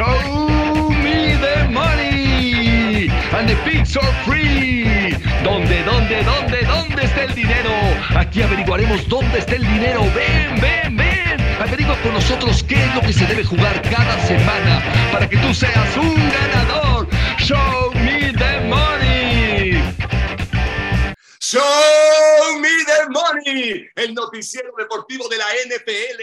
Show me the money and the pigs are free. ¿Dónde, dónde, dónde, dónde está el dinero? Aquí averiguaremos dónde está el dinero. Ven, ven, ven. Averigua con nosotros qué es lo que se debe jugar cada semana para que tú seas un ganador. Show me the money. Show me the money, el noticiero deportivo de la NFL,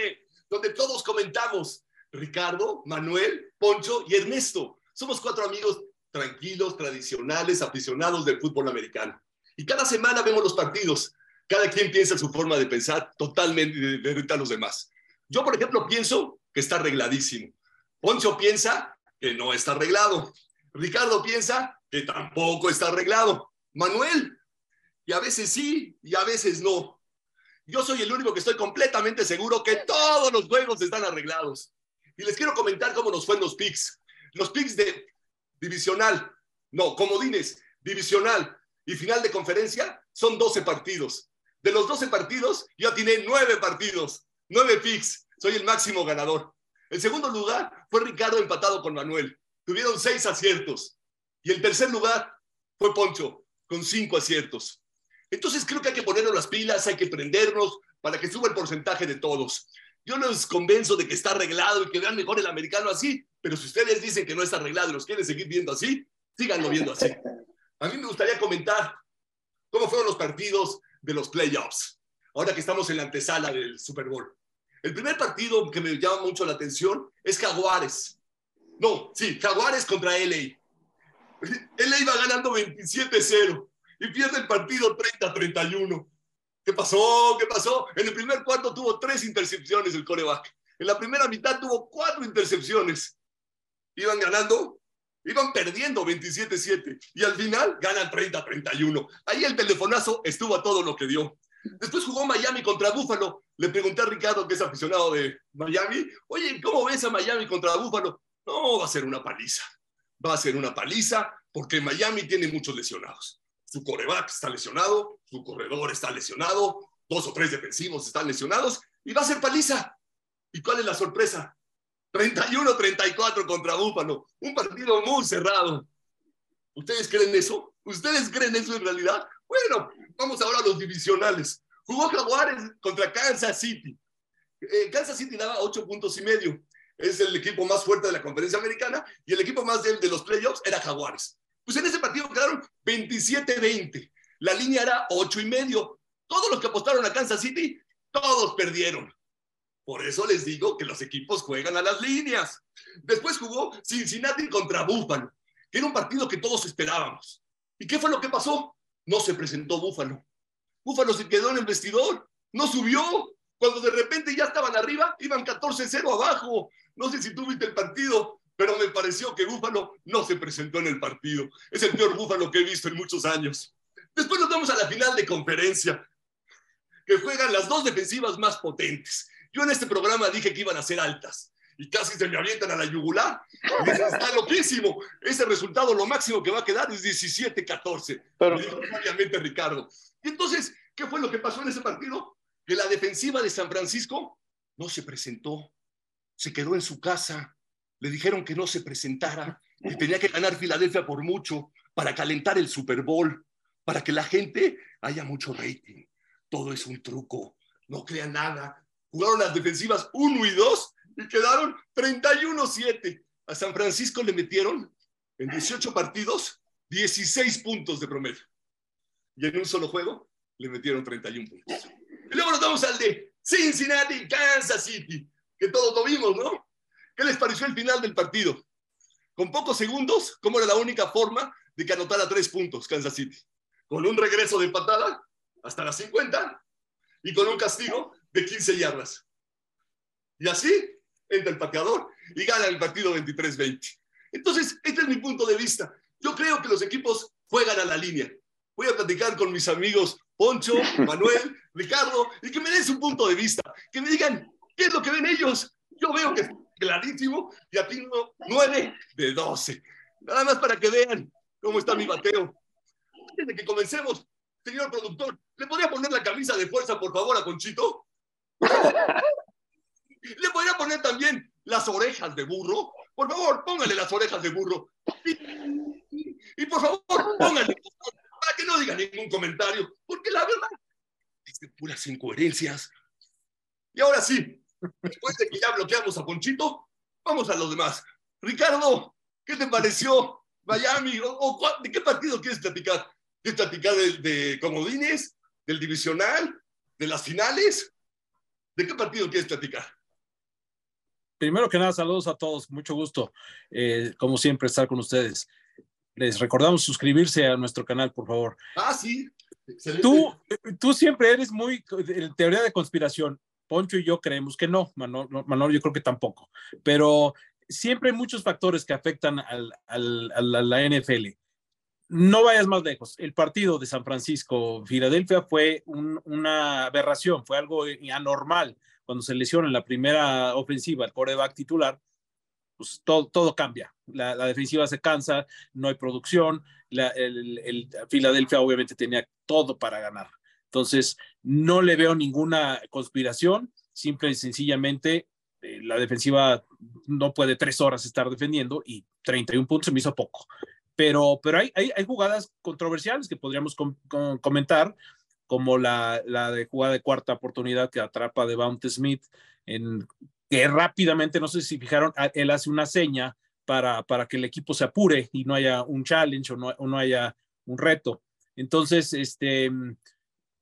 donde todos comentamos. Ricardo, Manuel, Poncho y Ernesto. Somos cuatro amigos tranquilos, tradicionales, aficionados del fútbol americano. Y cada semana vemos los partidos. Cada quien piensa su forma de pensar totalmente diferente a los demás. Yo, por ejemplo, pienso que está arregladísimo. Poncho piensa que no está arreglado. Ricardo piensa que tampoco está arreglado. Manuel, y a veces sí, y a veces no. Yo soy el único que estoy completamente seguro que todos los juegos están arreglados. Y les quiero comentar cómo nos fue en los picks. Los picks de divisional, no, comodines, divisional y final de conferencia son 12 partidos. De los 12 partidos, yo tiene 9 partidos, 9 picks. Soy el máximo ganador. El segundo lugar fue Ricardo empatado con Manuel. Tuvieron 6 aciertos. Y el tercer lugar fue Poncho, con 5 aciertos. Entonces creo que hay que ponernos las pilas, hay que prendernos para que suba el porcentaje de todos. Yo los convenzo de que está arreglado y que vean mejor el americano así, pero si ustedes dicen que no está arreglado y los quieren seguir viendo así, síganlo viendo así. A mí me gustaría comentar cómo fueron los partidos de los playoffs, ahora que estamos en la antesala del Super Bowl. El primer partido que me llama mucho la atención es Jaguares. No, sí, Jaguares contra LA. LA va ganando 27-0 y pierde el partido 30-31. ¿Qué pasó? ¿Qué pasó? En el primer cuarto tuvo tres intercepciones el coreback. En la primera mitad tuvo cuatro intercepciones. Iban ganando, iban perdiendo 27-7 y al final ganan 30-31. Ahí el telefonazo estuvo a todo lo que dio. Después jugó Miami contra Búfalo. Le pregunté a Ricardo, que es aficionado de Miami, oye, ¿cómo ves a Miami contra Búfalo? No, va a ser una paliza. Va a ser una paliza porque Miami tiene muchos lesionados su coreback está lesionado, su corredor está lesionado, dos o tres defensivos están lesionados y va a ser paliza. ¿Y cuál es la sorpresa? 31-34 contra Búfalo, un partido muy cerrado. ¿Ustedes creen eso? ¿Ustedes creen eso en realidad? Bueno, vamos ahora a los divisionales. Jugó Jaguares contra Kansas City. Eh, Kansas City daba ocho puntos y medio. Es el equipo más fuerte de la conferencia americana y el equipo más débil de los playoffs era Jaguares. Pues en ese partido quedaron 27-20. La línea era 8 y medio. Todos los que apostaron a Kansas City, todos perdieron. Por eso les digo que los equipos juegan a las líneas. Después jugó Cincinnati contra Buffalo, que era un partido que todos esperábamos. ¿Y qué fue lo que pasó? No se presentó Buffalo. Buffalo se quedó en el vestidor, no subió. Cuando de repente ya estaban arriba, iban 14-0 abajo. No sé si tú viste el partido, pero me pareció que Búfalo no se presentó en el partido. Es el peor Búfalo que he visto en muchos años. Después nos vamos a la final de conferencia, que juegan las dos defensivas más potentes. Yo en este programa dije que iban a ser altas y casi se me avientan a la yugular. está loquísimo. Ese resultado, lo máximo que va a quedar es 17-14. Pero... obviamente Ricardo. Y entonces, ¿qué fue lo que pasó en ese partido? Que la defensiva de San Francisco no se presentó, se quedó en su casa le dijeron que no se presentara, que tenía que ganar Filadelfia por mucho para calentar el Super Bowl, para que la gente haya mucho rating. Todo es un truco, no crean nada. Jugaron las defensivas 1 y 2 y quedaron 31-7. A San Francisco le metieron en 18 partidos 16 puntos de promedio. Y en un solo juego le metieron 31 puntos. Y luego nos vamos al de Cincinnati, Kansas City, que todos lo vimos, ¿no? ¿Qué les pareció el final del partido? Con pocos segundos, ¿cómo era la única forma de que anotara tres puntos Kansas City? Con un regreso de patada hasta las 50 y con un castigo de 15 yardas. Y así entra el pateador y gana el partido 23-20. Entonces, este es mi punto de vista. Yo creo que los equipos juegan a la línea. Voy a platicar con mis amigos Poncho, Manuel, Ricardo, y que me den su punto de vista. Que me digan, ¿qué es lo que ven ellos? Yo veo que clarísimo y tengo 9 de 12. Nada más para que vean cómo está mi bateo. Desde que comencemos, señor productor, ¿le podría poner la camisa de fuerza, por favor, a Conchito? ¿Le podría poner también las orejas de burro Por favor, póngale las orejas de burro. Y, por favor, póngale para que no diga ningún comentario, porque la verdad es de puras incoherencias. Y ahora sí, después de que ya bloqueamos a Ponchito, vamos a los demás. Ricardo, ¿qué te pareció Miami? ¿O, de qué partido quieres platicar? ¿Quieres platicar de, de comodines? ¿Del divisional? ¿De las finales? ¿De qué partido quieres platicar? Primero que nada, saludos a todos, mucho gusto, eh, como siempre, estar con ustedes. Les recordamos suscribirse a nuestro canal, por favor. Ah, sí. Tú, tú siempre eres muy en teoría de conspiración. Poncho y yo creemos que no, Manolo, yo creo que tampoco. Pero siempre hay muchos factores que afectan al, al, a la NFL. No vayas más lejos. El partido de San Francisco-Filadelfia fue una aberración, fue algo anormal cuando se lesiona en la primera ofensiva el coreback titular, pues todo, cambia. La, defensiva se cansa, no hay producción. La, el, Filadelfia obviamente tenía todo para ganar. Entonces, no le veo ninguna conspiración. Simple y sencillamente, eh, la defensiva no puede tres horas estar defendiendo y 31 puntos se me hizo poco. Pero, pero hay, hay, jugadas controversiales que podríamos comentar como la, la de jugada de cuarta oportunidad que atrapa de Bounty Smith, en, que rápidamente, no sé si fijaron, él hace una seña para, para que el equipo se apure y no haya un challenge o no, o no haya un reto. Entonces, este,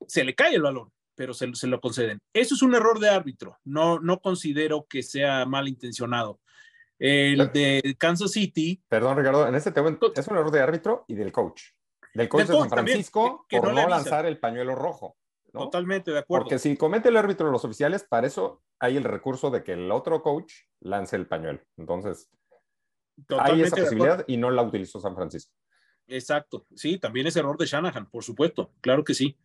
se le cae el balón, pero se, se, lo conceden. Eso es un error de árbitro. No, no considero que sea malintencionado. El de Kansas City. Perdón, Ricardo, en este tema es un error de árbitro y del coach. Del coach de, San Francisco por no, lanzar el pañuelo rojo. Totalmente de acuerdo. Porque si comete el árbitro los oficiales, para eso hay el recurso de que el otro coach lance el pañuelo. Entonces, hay esa posibilidad y no la utilizó San Francisco. Exacto, sí, también es error de Shanahan, por supuesto, claro que sí.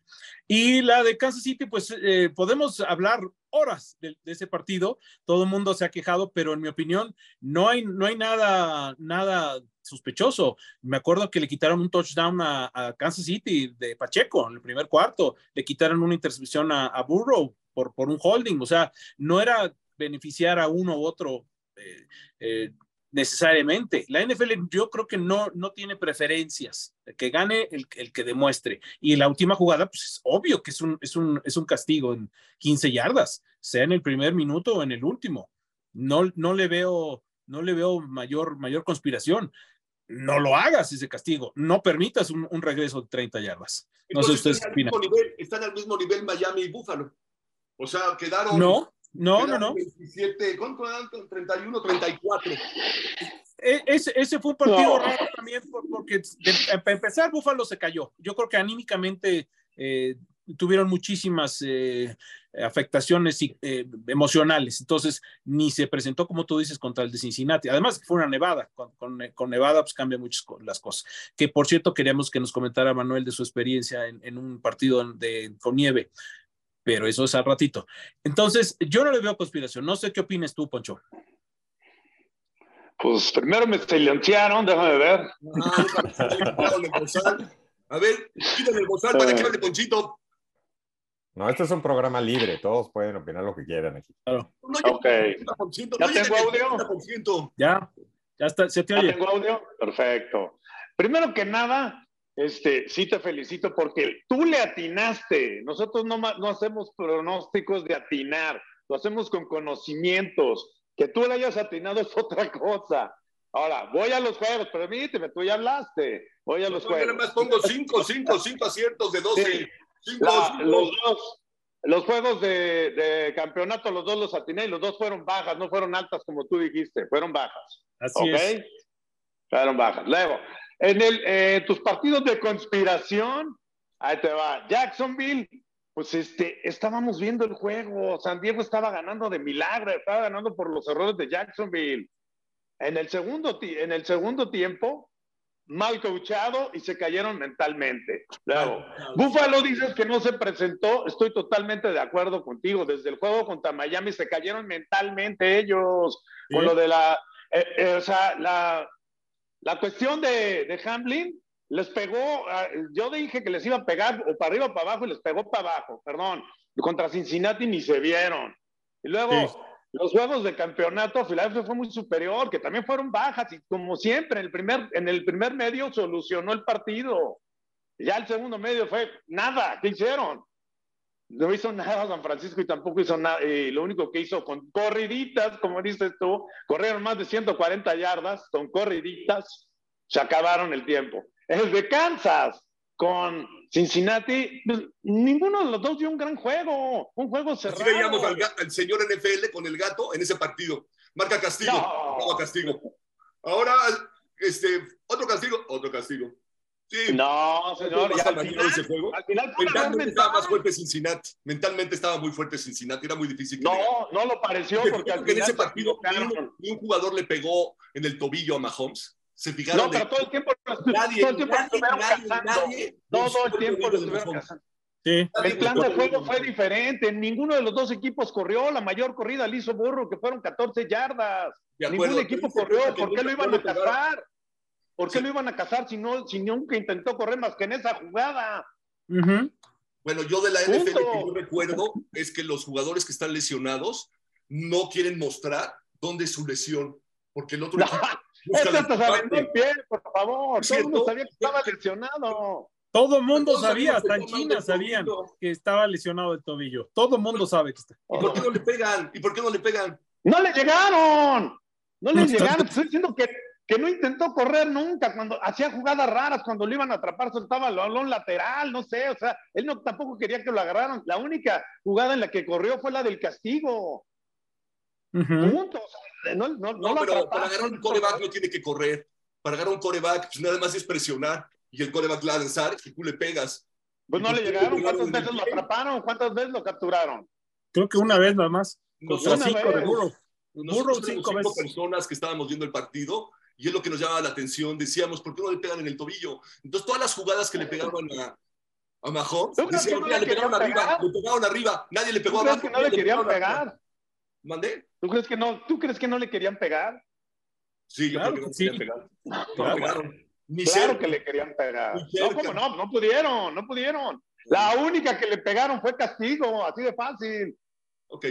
Y la de Kansas City, pues eh, podemos hablar horas de, ese partido, todo el mundo se ha quejado, pero en mi opinión no hay, no hay nada, nada sospechoso. Me acuerdo que le quitaron un touchdown a, Kansas City de Pacheco en el primer cuarto, le quitaron una intercepción a, Burrow por, por un holding, o sea, no era beneficiar a uno u otro. Eh, eh, necesariamente. La NFL yo creo que no, no tiene preferencias, que gane el, el, que demuestre. Y la última jugada, pues es obvio que es un, es, un, es un castigo en 15 yardas, sea en el primer minuto o en el último. No, no le veo, no le veo mayor, mayor conspiración. No lo hagas ese castigo, no permitas un, un regreso de 30 yardas. No sé ustedes qué opinan. Están al mismo nivel Miami y Buffalo. O sea, quedaron. No, no, no, no. 27, ¿cuánto 31, 34. Ese, ese fue un partido raro también porque para empezar Búfalo se cayó. Yo creo que anímicamente eh, tuvieron muchísimas eh, afectaciones eh, emocionales. Entonces, ni se presentó, como tú dices, contra el de Cincinnati. Además, fue una nevada. Con, con, nevada, pues cambia muchas las cosas. Que, por cierto, queríamos que nos comentara Manuel de su experiencia en, en un partido de, con nieve pero eso es al ratito. Entonces, yo no le veo conspiración. No sé qué opinas tú, Poncho. Pues primero me silenciaron, déjame ver. a ver, quítale el bozal para que hable Ponchito. No, este es un programa libre, todos pueden opinar lo que quieran aquí. Claro. ok. ¿Ya tengo audio? Ya, ya está, se te oye. ¿Ya tengo audio? Perfecto. Primero que nada, este, sí te felicito porque tú le atinaste. Nosotros no, no hacemos pronósticos de atinar, lo hacemos con conocimientos. Que tú le hayas atinado es otra cosa. Ahora, voy a los juegos, permíteme, tú ya hablaste. Voy a los juegos. Yo más pongo cinco, cinco, cinco aciertos de 12. Los dos, los juegos de, de, campeonato, los dos los atiné y los dos fueron bajas, no fueron altas como tú dijiste, fueron bajas. Así es. Fueron bajas. Luego, en el, eh, tus partidos de conspiración, ahí te va. Jacksonville, pues este, estábamos viendo el juego. San Diego estaba ganando de milagro, estaba ganando por los errores de Jacksonville. En el segundo, en el segundo tiempo, mal coachado y se cayeron mentalmente. Luego, Buffalo dices que no se presentó, estoy totalmente de acuerdo contigo. Desde el juego contra Miami se cayeron mentalmente ellos con lo de la, eh, eh, o sea, la, la cuestión de, de Hamlin les pegó, ah, yo dije que les iba a pegar o para arriba o para abajo y les pegó para abajo, perdón. Contra Cincinnati ni se vieron. Y luego, los juegos de campeonato, Filadelfia fue muy superior, que también fueron bajas y como siempre, en el primer, en el primer medio solucionó el partido. Ya el segundo medio fue nada, ¿qué hicieron? No hizo nada San Francisco y tampoco hizo nada. Y lo único que hizo con corriditas, como dices tú, corrieron más de 140 yardas con corriditas, se acabaron el tiempo. El de Kansas con Cincinnati, pues, ninguno de los dos dio un gran juego, un juego cerrado. Así veíamos al, señor NFL con el gato en ese partido. Marca castigo, no. castigo. Ahora, este, otro castigo, otro castigo. Sí. No, señor. Ya, al, final, ese juego. al final, mentalmente estaba más fuerte Cincinnati. Mentalmente estaba muy fuerte Cincinnati. Era muy difícil. no, no lo pareció porque, al final en ese partido ni un, jugador le pegó en el tobillo a Mahomes. Se fijaron. No, pero todo el tiempo, nadie, todo el tiempo nadie, nadie, nadie, todo el tiempo lo estuvieron cazando. Sí. El plan de juego fue diferente. Ninguno de los dos equipos corrió. La mayor corrida la hizo Burro, que fueron 14 yardas. Ningún equipo corrió. ¿Por qué lo iban a cazar? ¿Por qué lo iban a cazar si, no, si nunca intentó correr más que en esa jugada? Bueno, yo de la NFL que yo recuerdo es que los jugadores que están lesionados no quieren mostrar dónde es su lesión, porque el otro. No, eso hasta el pie, por favor. Todo el mundo sabía que estaba lesionado. Todo el mundo sabía, hasta en China sabían que estaba lesionado el tobillo. Todo el mundo sabe que está. ¿Y por qué no le pegan? ¿Y por qué no le pegan? ¡No le llegaron! No le llegaron. Estoy diciendo que que no intentó correr nunca, cuando hacía jugadas raras, cuando lo iban a atrapar, soltaba el balón lateral, no sé, o sea, él no, tampoco quería que lo agarraran. La única jugada en la que corrió fue la del castigo. Punto. no, no, no, pero para agarrar un coreback no tiene que correr. Para agarrar un coreback, pues nada más es presionar y el coreback la lanzar y tú le pegas. Pues no le llegaron. ¿Cuántas veces lo atraparon? ¿Cuántas veces lo capturaron? Creo que una vez nada más. Cinco de Burro. cinco, cinco personas que estábamos viendo el partido y es lo que nos llamaba la atención. Decíamos, ¿por qué no le pegan en el tobillo? Entonces, todas las jugadas que le pegaban a, a Mahomes, decían, le, pegaron arriba, le pegaron arriba, nadie le pegó ¿Tú crees que no le querían pegar? ¿Mandé? ¿Tú crees, que no, ¿Tú crees que no le querían pegar? Sí, yo creo que no sí. querían pegar. No, pegaron. Ni claro que le querían pegar. No, ¿cómo no? No pudieron, no pudieron. La única que le pegaron fue castigo, así de fácil. Ok.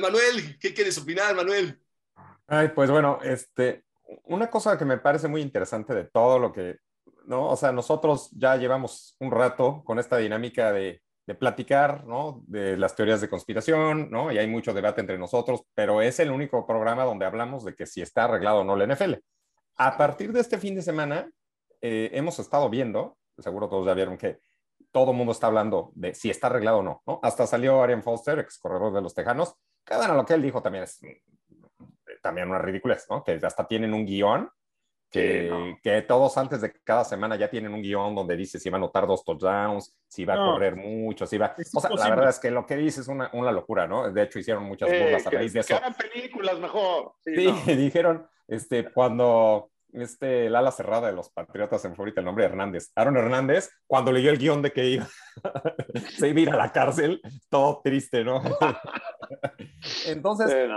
Manuel, ¿qué quieres opinar, Manuel? Ay, pues bueno, este, una cosa que me parece muy interesante de todo lo que, ¿no? O sea, nosotros ya llevamos un rato con esta dinámica de, platicar, ¿no? De las teorías de conspiración, ¿no? Y hay mucho debate entre nosotros, pero es el único programa donde hablamos de que si está arreglado o no la NFL. A partir de este fin de semana, eh, hemos estado viendo, seguro todos ya vieron que todo el mundo está hablando de si está arreglado o no, ¿no? Hasta salió Arian Foster, ex corredor de los Tejanos, bueno, lo que él dijo también es también una ridiculez, ¿no? Que hasta tienen un guion, que, que, todos antes de cada semana ya tienen un guion donde dice si va a anotar dos touchdowns, si va a correr mucho, si va... o sea, la verdad es que lo que dice es una, una locura, ¿no? De hecho, hicieron muchas burlas a raíz de eso. Que hagan películas mejor. Sí, dijeron, este, cuando este, el ala cerrada de los Patriotas, en favorita el nombre Hernández. Aaron Hernández, cuando leyó el guion de que iba, se iba a ir a la cárcel, todo triste, ¿no? Entonces,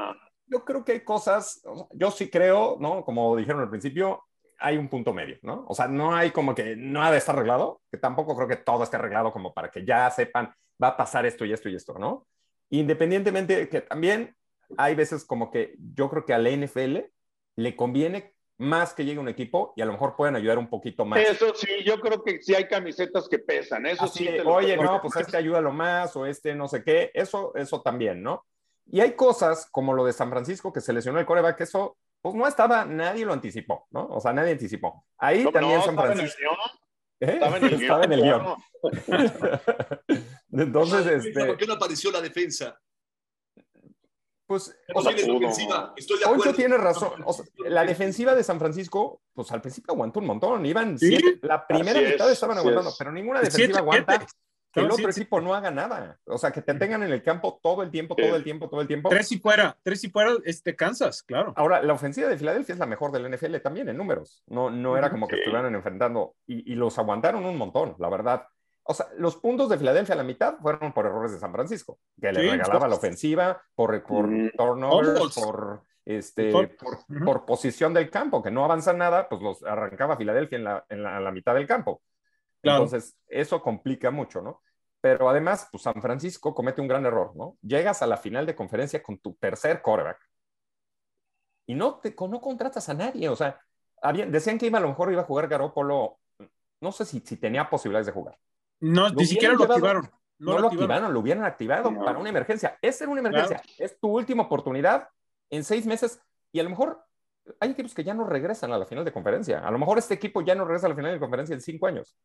yo creo que hay cosas, yo sí creo, ¿no? Como dijeron al principio, hay un punto medio, ¿no? O sea, no hay como que nada está arreglado, que tampoco creo que todo esté arreglado como para que ya sepan, va a pasar esto y esto y esto, ¿no? Independientemente que también hay veces como que yo creo que a la NFL le conviene más que llegue un equipo y a lo mejor pueden ayudar un poquito más. Eso sí, yo creo que sí hay camisetas que pesan, eso sí. oye, no, pues este ayuda lo más o este no sé qué, eso, eso también, ¿no? Y hay cosas como lo de San Francisco que se lesionó el coreback, que eso pues no estaba, nadie lo anticipó, ¿no? O sea, nadie anticipó. Ahí también San Francisco. ¿Eh? Estaba en el Estaba en el guion. Entonces, este... ¿Por qué no apareció la defensa? Pues, o sea, Estoy de acuerdo. tiene razón. la defensiva de San Francisco, pues al principio aguantó un montón. Iban, la primera mitad estaban aguantando, pero ninguna defensiva aguanta que el otro equipo no haga nada. O sea, que te tengan en el campo todo el tiempo, todo el tiempo, todo el tiempo. Tres y fuera, tres y fuera, este, cansas, claro. Ahora, la ofensiva de Filadelfia es la mejor del NFL también en números. No, no era como que estuvieran enfrentando y, los aguantaron un montón, la verdad. O sea, los puntos de Filadelfia a la mitad fueron por errores de San Francisco, que le regalaba la ofensiva, por, por turnovers, por, este, por, posición del campo, que no avanza nada, pues los arrancaba Filadelfia en la, en la, mitad del campo. Entonces, eso complica mucho, ¿no? Pero además, pues San Francisco comete un gran error, ¿no? Llegas a la final de conferencia con tu tercer quarterback y no, te, no contratas a nadie. O sea, había, decían que iba, a lo mejor iba a jugar Garópolo. No sé si, si tenía posibilidades de jugar. No, ni siquiera lo activaron. No, lo, activaron. lo hubieran activado para una emergencia. Esa era una emergencia. Es tu última oportunidad en seis meses y a lo mejor hay equipos que ya no regresan a la final de conferencia. A lo mejor este equipo ya no regresa a la final de conferencia en cinco años.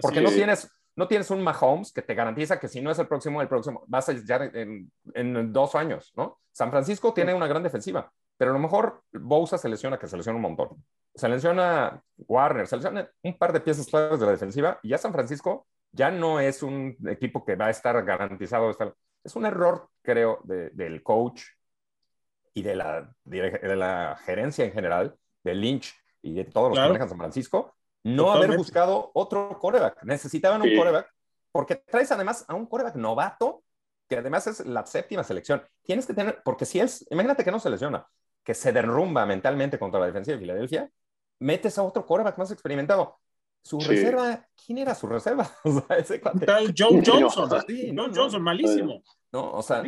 Porque no tienes, no tienes un Mahomes que te garantiza que si no es el próximo, el próximo, vas a ya en, en dos años, ¿no? San Francisco tiene una gran defensiva, pero a lo mejor Bosa se lesiona, que se lesiona un montón. Se lesiona Warner, se lesiona un par de piezas claves de la defensiva y ya San Francisco ya no es un equipo que va a estar garantizado. Es un error, creo, del coach y de la, de la gerencia en general, de Lynch y de todos los que manejan San Francisco, no haber buscado otro coreback. Necesitaban un coreback porque traes además a un coreback novato que además es la séptima selección. Tienes que tener, porque si él, imagínate que no se lesiona, que se derrumba mentalmente contra la defensa de Filadelfia, metes a otro coreback más experimentado. Su reserva, ¿quién era su reserva? O sea, ese John Johnson. John Johnson, malísimo. No, o sea,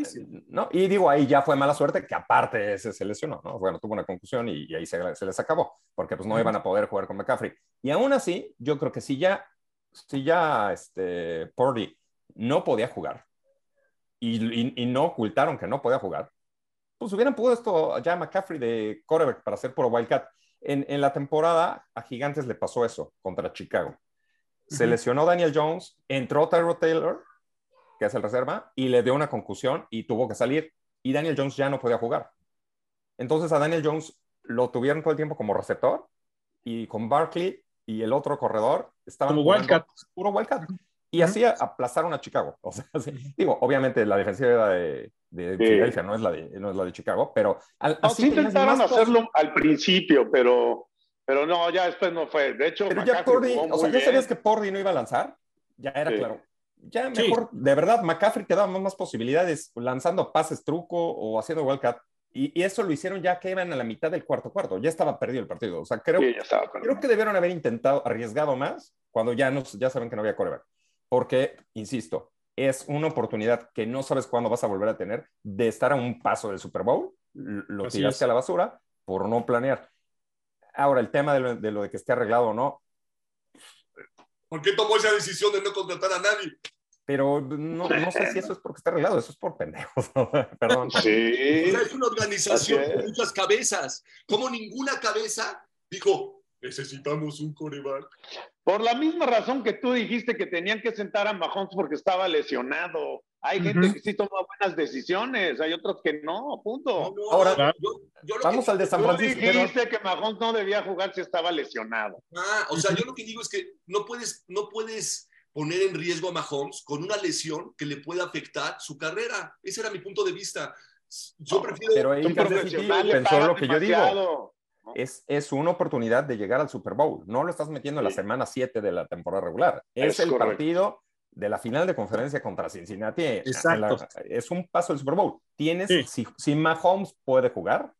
no, y digo, ahí ya fue mala suerte que aparte ese se lesionó, ¿no? Bueno, tuvo una concusión y, ahí se, se, les acabó, porque pues no iban a poder jugar con McCaffrey. Y aún así, yo creo que si ya, si ya este, Purdy no podía jugar y, y, no ocultaron que no podía jugar, pues hubieran puesto ya a McCaffrey de quarterback para hacer por Wildcat. En, en, la temporada a Gigantes le pasó eso contra Chicago. Se lesionó Daniel Jones, entró Tyro Taylor que es el reserva, y le dio una concusión y tuvo que salir. Y Daniel Jones ya no podía jugar. Entonces a Daniel Jones lo tuvieron todo el tiempo como receptor y con Barkley y el otro corredor estaban como Wildcat. puro Wildcat. Y así aplazaron a Chicago. O sea, digo, obviamente la defensiva era de, de Philadelphia, no es la de, no es la de Chicago, pero... Al, sí intentaron hacerlo al principio, pero, pero no, ya después no fue. De hecho, pero ya Pordy, o sea, ya sabías que Pordy no iba a lanzar, ya era claro ya mejor, de verdad, McCaffrey te daba más posibilidades lanzando pases truco o haciendo wildcat. Y, y, eso lo hicieron ya que iban a la mitad del cuarto cuarto. Ya estaba perdido el partido. O sea, creo, creo que debieron haber intentado, arriesgado más cuando ya, no, ya saben que no había coreback. Porque, insisto, es una oportunidad que no sabes cuándo vas a volver a tener de estar a un paso del Super Bowl. Lo tiraste a la basura por no planear. Ahora, el tema de lo, de lo de que esté arreglado o no, ¿Por qué tomó esa decisión de no contratar a nadie? Pero no, no sé si eso es porque está arreglado, eso es por pendejos. Perdón. Sí. es una organización con muchas cabezas. Como ninguna cabeza dijo, necesitamos un coreback. Por la misma razón que tú dijiste que tenían que sentar a Mahomes porque estaba lesionado. Hay gente que sí toma buenas decisiones, hay otros que no, punto. Ahora, vamos al de San Francisco. Tú dijiste que Mahomes no debía jugar si estaba lesionado. Ah, o sea, yo lo que digo es que no puedes, no puedes poner en riesgo a Mahomes con una lesión que le pueda afectar su carrera. Ese era mi punto de vista. Yo prefiero... Pero ahí pensó lo que yo digo. Es, es, una oportunidad de llegar al Super Bowl. No lo estás metiendo en la semana 7 de la temporada regular. Es, el partido de la final de conferencia contra Cincinnati. Exacto. es un paso del Super Bowl. Tienes, si, si Mahomes puede jugar,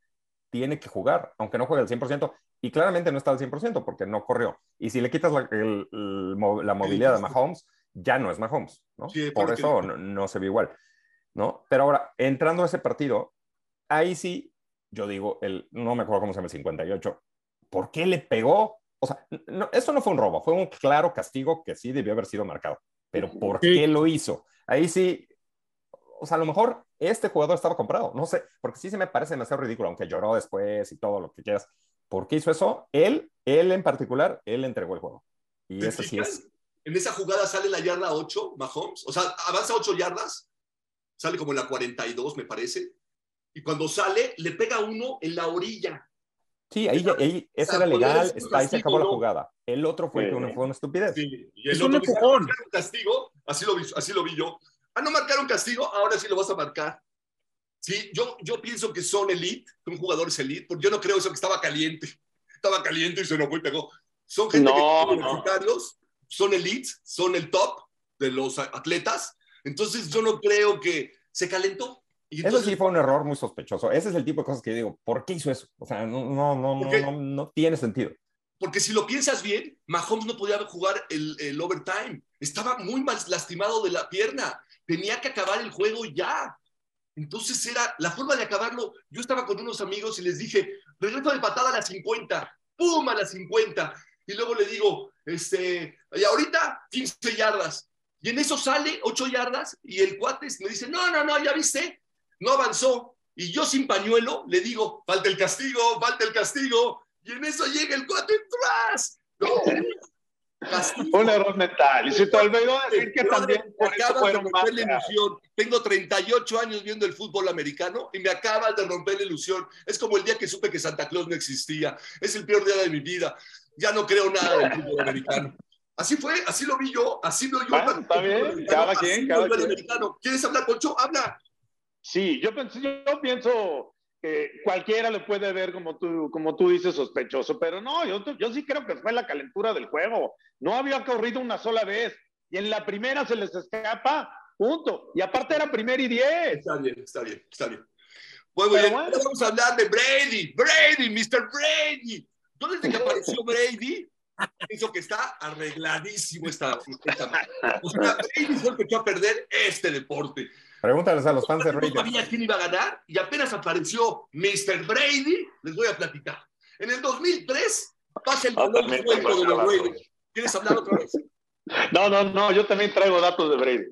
tiene que jugar, aunque no juegue al 100%. Y claramente no está al 100% porque no corrió. Y si le quitas la, la movilidad de Mahomes, ya no es Mahomes, ¿no? Por eso no, se ve igual, ¿no? Pero ahora, entrando a ese partido, ahí sí, yo digo, el, no me acuerdo cómo se llama el 58, ¿por qué le pegó? O sea, no, eso no fue un robo, fue un claro castigo que sí debió haber sido marcado pero ¿por qué lo hizo? Ahí sí, o sea, a lo mejor este jugador estaba comprado, no sé, porque sí se me parece demasiado ridículo, aunque lloró después y todo lo que quieras. ¿Por qué hizo eso? Él, él en particular, él entregó el juego. Y eso sí es. En esa jugada sale la yarda 8, Mahomes, o sea, avanza 8 yardas, sale como en la 42, me parece, y cuando sale, le pega uno en la orilla. Sí, ahí, ahí ese era legal, está, ahí se acabó la jugada. El otro fue, que fue una estupidez. Sí, y el es otro un empujón. castigo, así lo, vi, así lo vi yo. Ah, no marcaron castigo, ahora sí lo vas a marcar. Sí, yo, yo pienso que son elite, son jugadores elite, porque yo no creo eso que estaba caliente. Estaba caliente y se enojó y pegó. Son gente que son universitarios, son elite, son el top de los atletas. Entonces yo no creo que se calentó. Eso sí fue un error muy sospechoso. Ese es el tipo de cosas que yo digo, ¿por qué hizo eso? O sea, no, no, no, no, no, no tiene sentido. Porque si lo piensas bien, Mahomes no podía jugar el, el overtime. Estaba muy mal lastimado de la pierna. Tenía que acabar el juego ya. Entonces era la forma de acabarlo. Yo estaba con unos amigos y les dije, regreso de patada a las 50, ¡pum! a las 50. Y luego le digo, este, y ahorita 15 yardas. Y en eso sale 8 yardas y el cuate me dice, no, no, no, ya viste, no avanzó. Y yo sin pañuelo le digo, falta el castigo, falta el castigo. Y en eso llega el cuate atrás. No, un error mental. Y se te olvidó decir que también por eso fueron de romper la ilusión. Tengo 38 años viendo el fútbol americano y me acabas de romper la ilusión. Es como el día que supe que Santa Claus no existía. Es el peor día de mi vida. Ya no creo nada del fútbol americano. Así fue, así lo vi yo, así lo yo. está bien, cada quien, cada quien. ¿Quieres hablar, Concho? Habla. Sí, yo, yo pienso cualquiera lo puede ver como tú, como tú dices, sospechoso, pero no, yo, yo sí creo que fue la calentura del juego. No había corrido una sola vez y en la primera se les escapa, punto. Y aparte era primer y diez. Está bien, está bien, está bien. Bueno, vamos a hablar de Brady, Brady, Mr. Brady. ¿Dónde desde que apareció Brady, pienso que está arregladísimo esta, esta O sea, Brady fue el que echó a perder este deporte. Pregúntales a los fans de Raiders. No sabía quién iba a ganar y apenas apareció Mr. Brady, les voy a platicar. En el 2003 pasa el balón de los Raiders. ¿Quieres hablar otra vez? No, no, no, yo también traigo datos de Brady.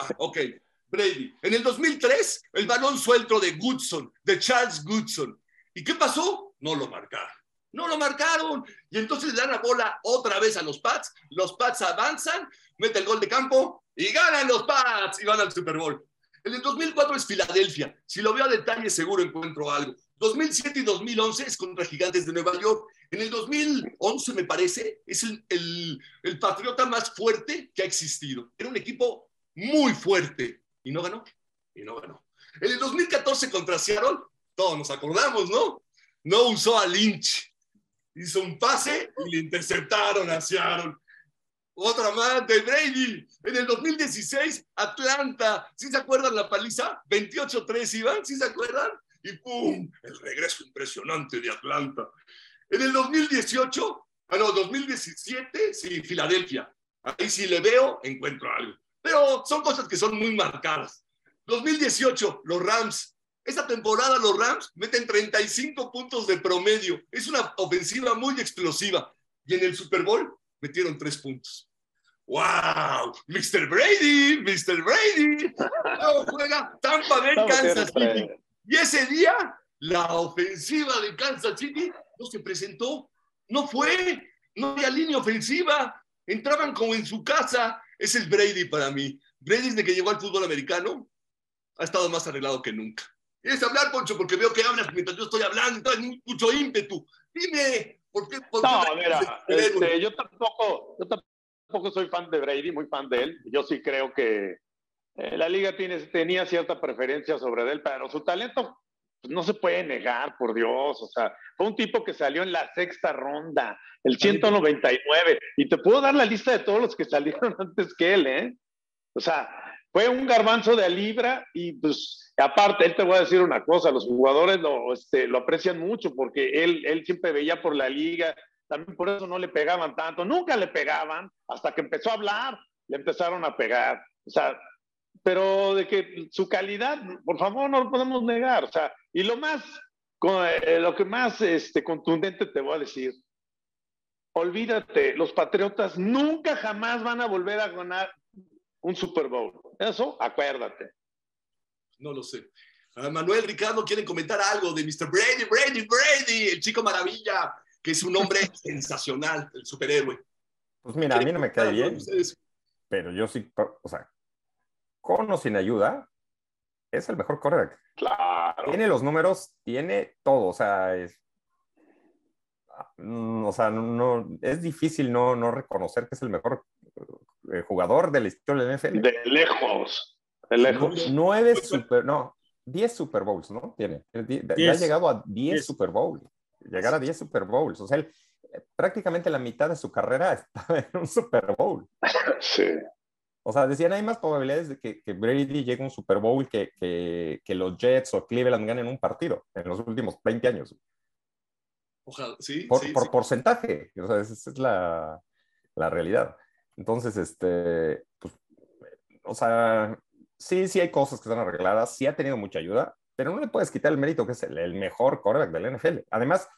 Ah, ok, Brady. En el 2003, el balón suelto de Goodson, de Charles Goodson. ¿Y qué pasó? No lo marcaron. No lo marcaron. Y entonces le dan la bola otra vez a los Pats. Los Pats avanzan, mete el gol de campo y ganan los Pats y van al Super Bowl. El 2004 es Filadelfia. Si lo veo a detalle, seguro encuentro algo. 2007 y 2011 es contra Gigantes de Nueva York. En el 2011, me parece, es el, el, patriota más fuerte que ha existido. Era un equipo muy fuerte y no ganó. Y no ganó. En el 2014 contra Seattle, todos nos acordamos, ¿no? No usó a Lynch. Hizo un pase y le interceptaron a Seattle. Otra más de Brady. En el 2016, Atlanta. ¿Sí se acuerdan la paliza? 28-3 iban, ¿sí se acuerdan? Y ¡pum! El regreso impresionante de Atlanta. En el 2018, ah, no, 2017, sí, Filadelfia. Ahí sí le veo, encuentro algo. Pero son cosas que son muy marcadas. 2018, los Rams. Esta temporada los Rams meten 35 puntos de promedio. Es una ofensiva muy explosiva. Y en el Super Bowl metieron tres puntos. ¡Wow! Mr. Brady, Mr. Brady. No, juega Tampa Bay, Kansas City. Y ese día, la ofensiva de Kansas City no se presentó. No fue. No había línea ofensiva. Entraban como en su casa. Es el Brady para mí. Brady, desde que llegó al fútbol americano, ha estado más arreglado que nunca. ¿Quieres hablar, Poncho? Porque veo que hablas mientras yo estoy hablando. Hay mucho ímpetu. Dime, ¿por qué? no, mira, este, yo tampoco, yo tampoco soy fan de Brady, muy fan de él. Yo sí creo que eh, la liga tiene, tenía cierta preferencia sobre él, pero su talento pues, no se puede negar, por Dios. O sea, fue un tipo que salió en la sexta ronda, el 199. Y te puedo dar la lista de todos los que salieron antes que él, ¿eh? O sea, fue un garbanzo de libra y pues aparte, él te voy a decir una cosa, los jugadores lo, este, lo aprecian mucho porque él, él siempre veía por la liga, también por eso no le pegaban tanto, nunca le pegaban, hasta que empezó a hablar, le empezaron a pegar. O sea, pero de que su calidad, por favor, no lo podemos negar. O sea, y lo más, eh, lo que más este, contundente te voy a decir, olvídate, los Patriotas nunca jamás van a volver a ganar un Super Bowl. Eso, acuérdate. No lo sé. Ah, Manuel, Ricardo, ¿quieren comentar algo de Mr. Brady, Brady, Brady, el chico maravilla? Que es un hombre sensacional, el superhéroe. Pues mira, a mí no me cae bien, pero yo sí, o sea, con o sin ayuda, es el mejor quarterback. Claro. Tiene los números, tiene todo, o sea, es, mm, o sea, no, es difícil no, no reconocer que es el mejor eh, jugador de la historia del NFL. De lejos, de lejos. Nueve super, no, diez Super Bowls, ¿no? Tiene. Ya ha llegado a diez Super Bowls llegar a 10 Super Bowls. O sea, él, eh, prácticamente la mitad de su carrera estaba en un Super Bowl. Sí. O sea, decían, hay más probabilidades de que, Brady llegue a un Super Bowl que, que, los Jets o Cleveland ganen un partido en los últimos 20 años. Ojalá, sí. por, sí, por sí. porcentaje. O sea, esa esa es la, la realidad. Entonces, este, pues, o sea, sí, sí hay cosas que están arregladas, sí ha tenido mucha ayuda, pero no le puedes quitar el mérito que es el, el mejor quarterback del NFL. Además,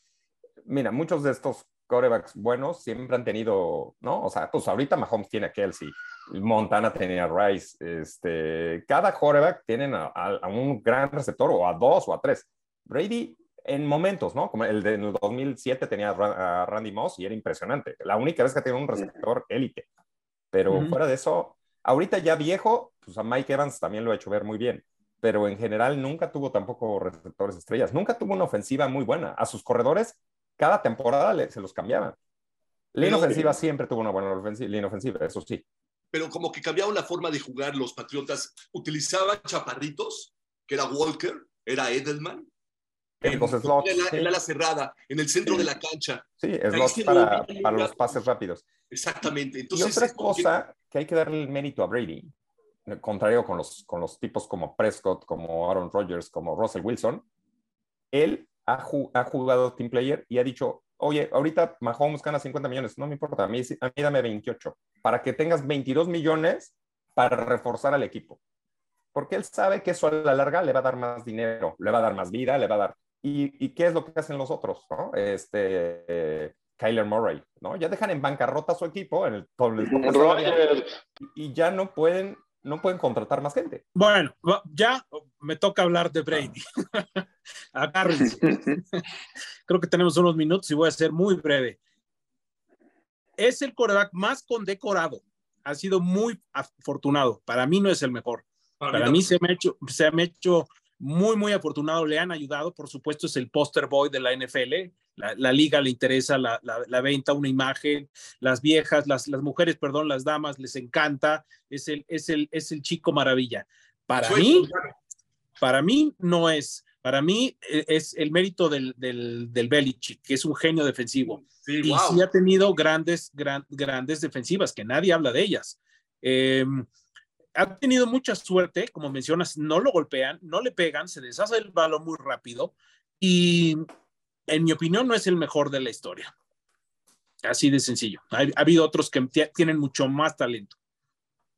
mira, muchos de estos quarterbacks buenos siempre han tenido, ¿no? O sea, pues ahorita Mahomes tiene a Kelsey, Montana tenía a Rice, este, cada quarterback tienen a, a- a un gran receptor o a dos o a tres. Brady en momentos, ¿no? Como el de en el 2007 tenía a Ra- a Randy Moss y era impresionante. La única vez que tiene un receptor élite. Pero Ujú. fuera de eso, ahorita ya viejo, pues a Mike Evans también lo ha hecho ver muy bien. Pero en general nunca tuvo tampoco receptores estrellas. Nunca tuvo una ofensiva muy buena. A sus corredores, cada temporada le- se los cambiaban. Línea ofensiva siempre tuvo una buena ofensiva, línea ofensiva, eso sí. Pero como que cambiaron la forma de jugar los Patriotas. Utilizaban chaparritos, que era Walker, era Edelman. En los slots, en la, sí. en la ala cerrada, en el centro de la cancha. Sí, slots para, para los pases rápidos. Exactamente. Y Entonces, otra es como que- cosa que hay que darle el mérito a Brady, eh, contrario con los, con los tipos como Prescott, como Aaron Rodgers, como Russell Wilson, él ha, ju- ha jugado team player y ha dicho, oye, ahorita Mahomes gana 50 millones, no me importa, a mí, a mí dame 28, para que tengas 22 millones para reforzar al equipo. Porque él sabe que eso a la larga le va a dar más dinero, le va a dar más vida, le va a dar... ¿Y, y qué es lo que hacen los otros? ¿no? Este, eh, Kyler Murray, ¿no? Ya dejan en bancarrota a su equipo en el, Rogers, y ya no pueden, no pueden contratar más gente. Bueno, ya me toca hablar de Brady. Agárrense. Creo que tenemos unos minutos y voy a ser muy breve. Es el coreback más condecorado. Ha sido muy afortunado. Para mí no es el mejor. Para mí se me ha hecho, se me ha hecho muy, muy afortunado. Le han ayudado, por supuesto, es el poster boy de la NFL. La, la liga le interesa la, la- la venta, una imagen. Las viejas, las, las mujeres, perdón, las damas, les encanta. Es el, es el, es el chico maravilla. Para Sueño, mí, para mí no es. Para mí eh, es el mérito del, del, del Belichick, que es un genio defensivo Sí, y wow. sí ha tenido grandes, gran- grandes defensivas, que nadie habla de ellas. Eh, ha tenido mucha suerte, como mencionas, no lo golpean, no le pegan, se deshace el balón muy rápido y en mi opinión no es el mejor de la historia. Así de sencillo. Ha, ha habido otros que tienen mucho más talento.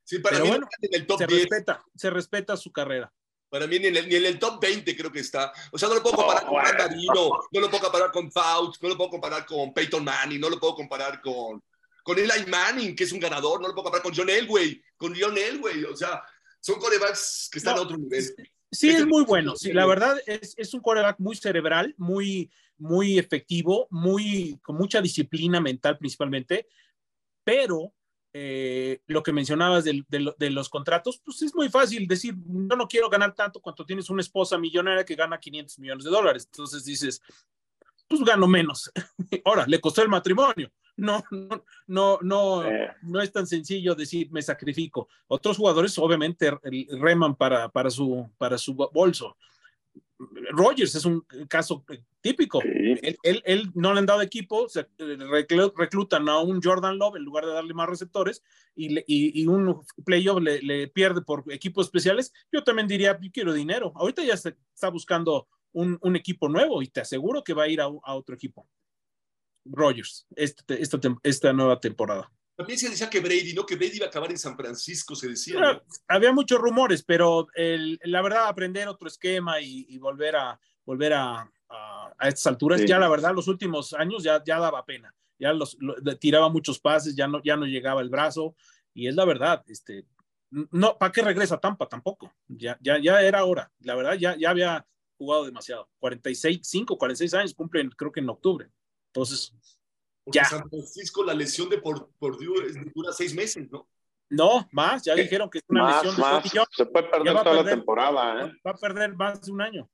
Sí, para pero mí bueno, no está en el top Se 10. respeta, se respeta su carrera. Para mí ni en, el, ni en el top 20 creo que está. O sea, no lo puedo comparar Oh, con bueno. Marino, no lo puedo comparar con Fouts, no lo puedo comparar con Peyton Manning, no lo puedo comparar con, con Eli Manning, que es un ganador, no lo puedo comparar con John Elway, con John Elway. O sea, son corebacks que están No, a otro nivel. Sí, Ese es muy bueno. Sí, la verdad es, es un quarterback muy cerebral, muy, muy efectivo, muy, con mucha disciplina mental principalmente, pero eh, lo que mencionabas de, lo- de los contratos, pues es muy fácil decir, yo no quiero ganar tanto cuanto tienes una esposa millonaria que gana 500 millones de dólares. Entonces dices, pues gano menos. Ahora, le costó el matrimonio. No, no, no, no, Eh. no es tan sencillo decir me sacrifico. Otros jugadores obviamente reman para, para, su, para su bolso. Rogers es un caso típico. Sí. Él, él- él no le han dado equipo, se, eh, reclu- reclutan a un Jordan Love en lugar de darle más receptores y, le- y, y un playoff le, le pierde por equipos especiales. Yo también diría, yo quiero dinero. Ahorita ya se está buscando un, un equipo nuevo y te aseguro que va a ir a, a otro equipo. Rogers, este- esta, tem- esta nueva temporada. También se decía que Brady, ¿no? Que Brady iba a acabar en San Francisco, se decía. ¿no? Había muchos rumores, pero el- la verdad, aprender otro esquema y, y volver a volver a, a- a estas alturas, Sí. ya la verdad, los últimos años ya, ya daba pena. Ya los, lo- tiraba muchos pases, ya no, ya no llegaba el brazo, y es la verdad, este, no, ¿para qué regresa a Tampa? Tampoco. Ya, ya, ya era hora. La verdad, ya, ya había jugado demasiado. 46, 5, 46 años cumplen, creo que en octubre. Entonces, Porque ya. San Francisco, la lesión de por, por dura seis meses, ¿no? no, más, ya dijeron que es una Más, lesión de más. Se puede Ya perder toda la perder. temporada, ¿eh? Va a perder más de un año.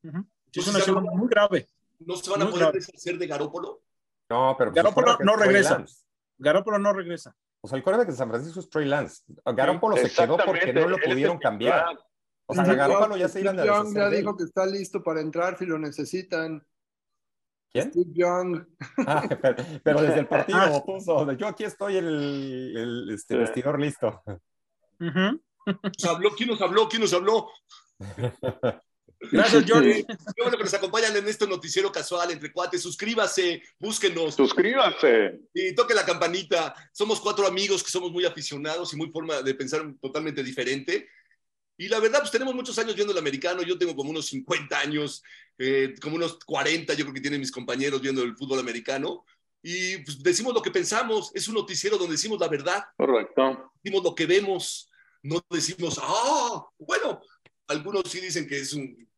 Es una ya lesión muy grave. ¿No se van a poder grave. deshacer de Garópolo? No, pero pues, quarterback no regresa. Lance. Garoppolo no regresa. O sea, el quarterback de San Francisco es Trey Lance. Garoppolo se quedó porque no lo pudieron cambiar. O sea, Young- ya se iban ya de él. dijo que está listo para entrar si lo necesitan. ¿Quién? Steve Young. Ah, pero, pero desde el partido Ah. puso, yo aquí estoy el, el este, vestidor listo. Ujú. ¿Nos habló? ¿Quién nos habló? ¿Quién nos habló? Gracias. Qué bueno que nos acompañan en este noticiero casual entre cuates. Suscríbase, búsquenos Suscríbanse. y toque la campanita. Somos cuatro amigos que somos muy aficionados y muy forma de pensar totalmente diferente. Y la verdad, pues tenemos muchos años viendo el americano. Yo tengo como unos 50 años, eh, como unos 40, yo creo que tienen mis compañeros viendo el fútbol americano. Y pues, decimos lo que pensamos. Es un noticiero donde decimos la verdad, Correcto. decimos lo que vemos. No decimos, ah, bueno, algunos sí dicen que es un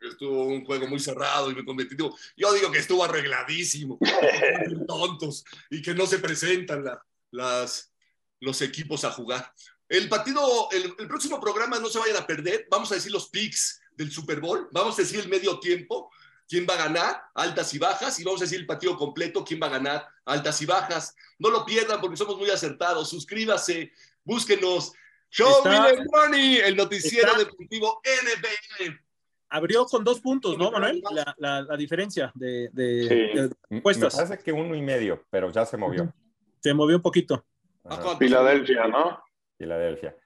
estuvo un juego muy cerrado y muy competitivo. Yo digo que estuvo arregladísimo, tontos y que no se presentan la- las, los equipos a jugar. El partido, el, el próximo programa no se vayan a perder. Vamos a decir los picks del Super Bowl. Vamos a decir el medio tiempo, quién va a ganar, altas y bajas. Y vamos a decir el partido completo, quién va a ganar, altas y bajas. No lo pierdan porque somos muy acertados. Suscríbase, búsquenos. Show Está- me the money, el noticiero está- deportivo NBA. Abrió con dos puntos, ¿no, Manuel? La, la- la diferencia de, de- Sí. de- M- Me parece que uno y medio, pero ya se movió. se movió un poquito. Filadelfia, ¿no? Filadelfia.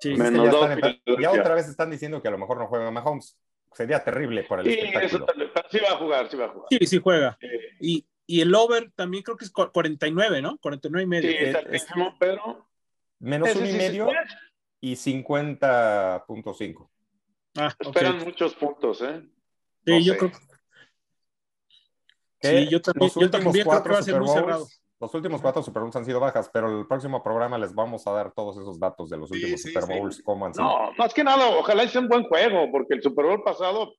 Sí. Es Menos ya, dos, están ya otra vez están diciendo que a lo mejor no juega Mahomes. Sería terrible por el Sí, eso espectáculo. también. pero Sí va a jugar, sí va a jugar. sí, sí juega. Sí, Y, y el over también creo que es cu- 49, ¿no? 49 y medio. sí, es altísimo, pero. Menos ese uno y sí medio y 50.5. Ah. Esperan muchos puntos, ¿eh? Sí, no yo sé. creo Que Sí, yo también- los yo también creo que va a ser muy cerrado. Los últimos cuatro Super Bowls han sido bajas, pero el próximo programa les vamos a dar todos esos datos de los Sí, últimos sí, Super sí. Bowls, cómo han sido. No, más que nada, ojalá sea un buen juego, porque el Super Bowl pasado,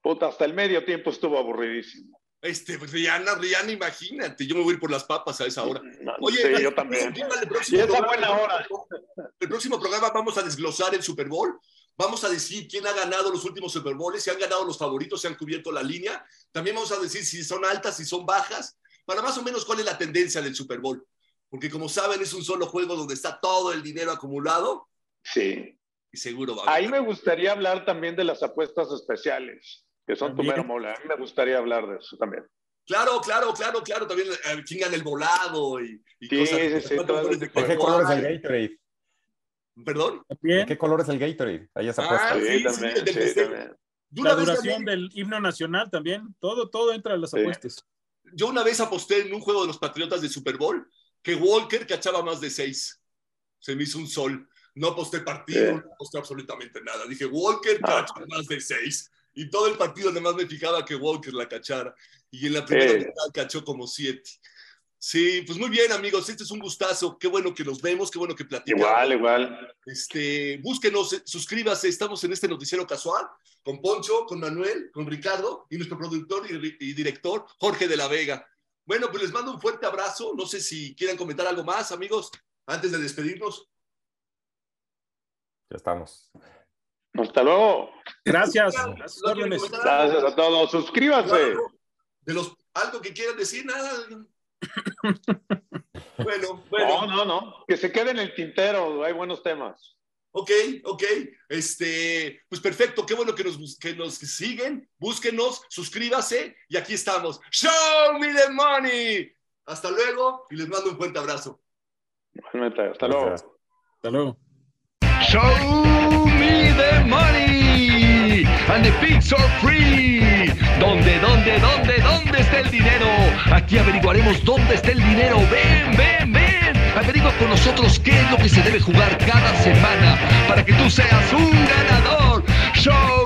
puta, hasta el medio tiempo estuvo aburridísimo. Este, pues, Rihanna, Rihanna, imagínate, yo me voy a ir por las papas a esa hora. No, Oye, sí, yo también. Y esa programa- buena hora. El próximo programa vamos a desglosar el Super Bowl. Vamos a decir quién ha ganado los últimos Super Bowls, si han ganado los favoritos, si han cubierto la línea. También vamos a decir si son altas, si son bajas, para más o menos cuál es la tendencia del Super Bowl. Porque como saben, es un solo juego donde está todo el dinero acumulado Sí. y seguro va a Ahí me gustaría hablar también de las apuestas especiales, que son tu También. mero mole. A mí me gustaría hablar de eso también. Claro, claro, claro, claro. También eh, quién gana el volado y, y Sí, cosas. sí, sí, cuántos todo goles ese de tipo ¿De qué color es el Gatorade? ¿Perdón? ¿De También qué color es el Gatorade? Ahí esa Ah, apuesta. sí, Sí, sí, también, sí, festejo. también. La duración del himno nacional también. Todo, todo entra en las Sí. apuestas. Yo una vez aposté en un juego de los Patriotas de Super Bowl que Walker cachaba más de seis. Se me hizo un sol. No aposté partido, no aposté absolutamente nada. Dije, Walker Ah. cacha más de seis. Y todo el partido además me fijaba que Walker la cachara. Y en la primera mitad cachó como siete. Sí, pues muy bien, amigos. Este es un gustazo. Qué bueno que nos vemos, qué bueno que platicamos. Igual, igual. Este, búsquenos, eh, suscríbase. Estamos en este noticiero casual con Poncho, con Manuel, con Ricardo y nuestro productor y, y director Jorge de la Vega. Bueno, pues les mando un fuerte abrazo. No sé si quieran comentar algo más, amigos, antes de despedirnos. Ya estamos. Hasta luego. Gracias. Claro, a sus ¿no quieren órdenes. comentar algo? Gracias a todos. Suscríbanse. Algo De los, algo que quieran decir, nada. bueno, bueno. No, no, no. Que se quede en el tintero. Hay buenos temas. Ok, ok. Este, pues perfecto, qué bueno que nos, que nos siguen. Búsquenos, suscríbase y aquí estamos. Show me the money. Hasta luego y les mando un fuerte abrazo. Hasta luego. Hasta luego. Show me the money and the pigs are free. ¿Dónde, dónde, dónde, dónde está el dinero? Aquí averiguaremos dónde está el dinero. Ven, ven, ven. Averigua con nosotros qué es lo que se debe jugar cada semana para que tú seas un ganador. Show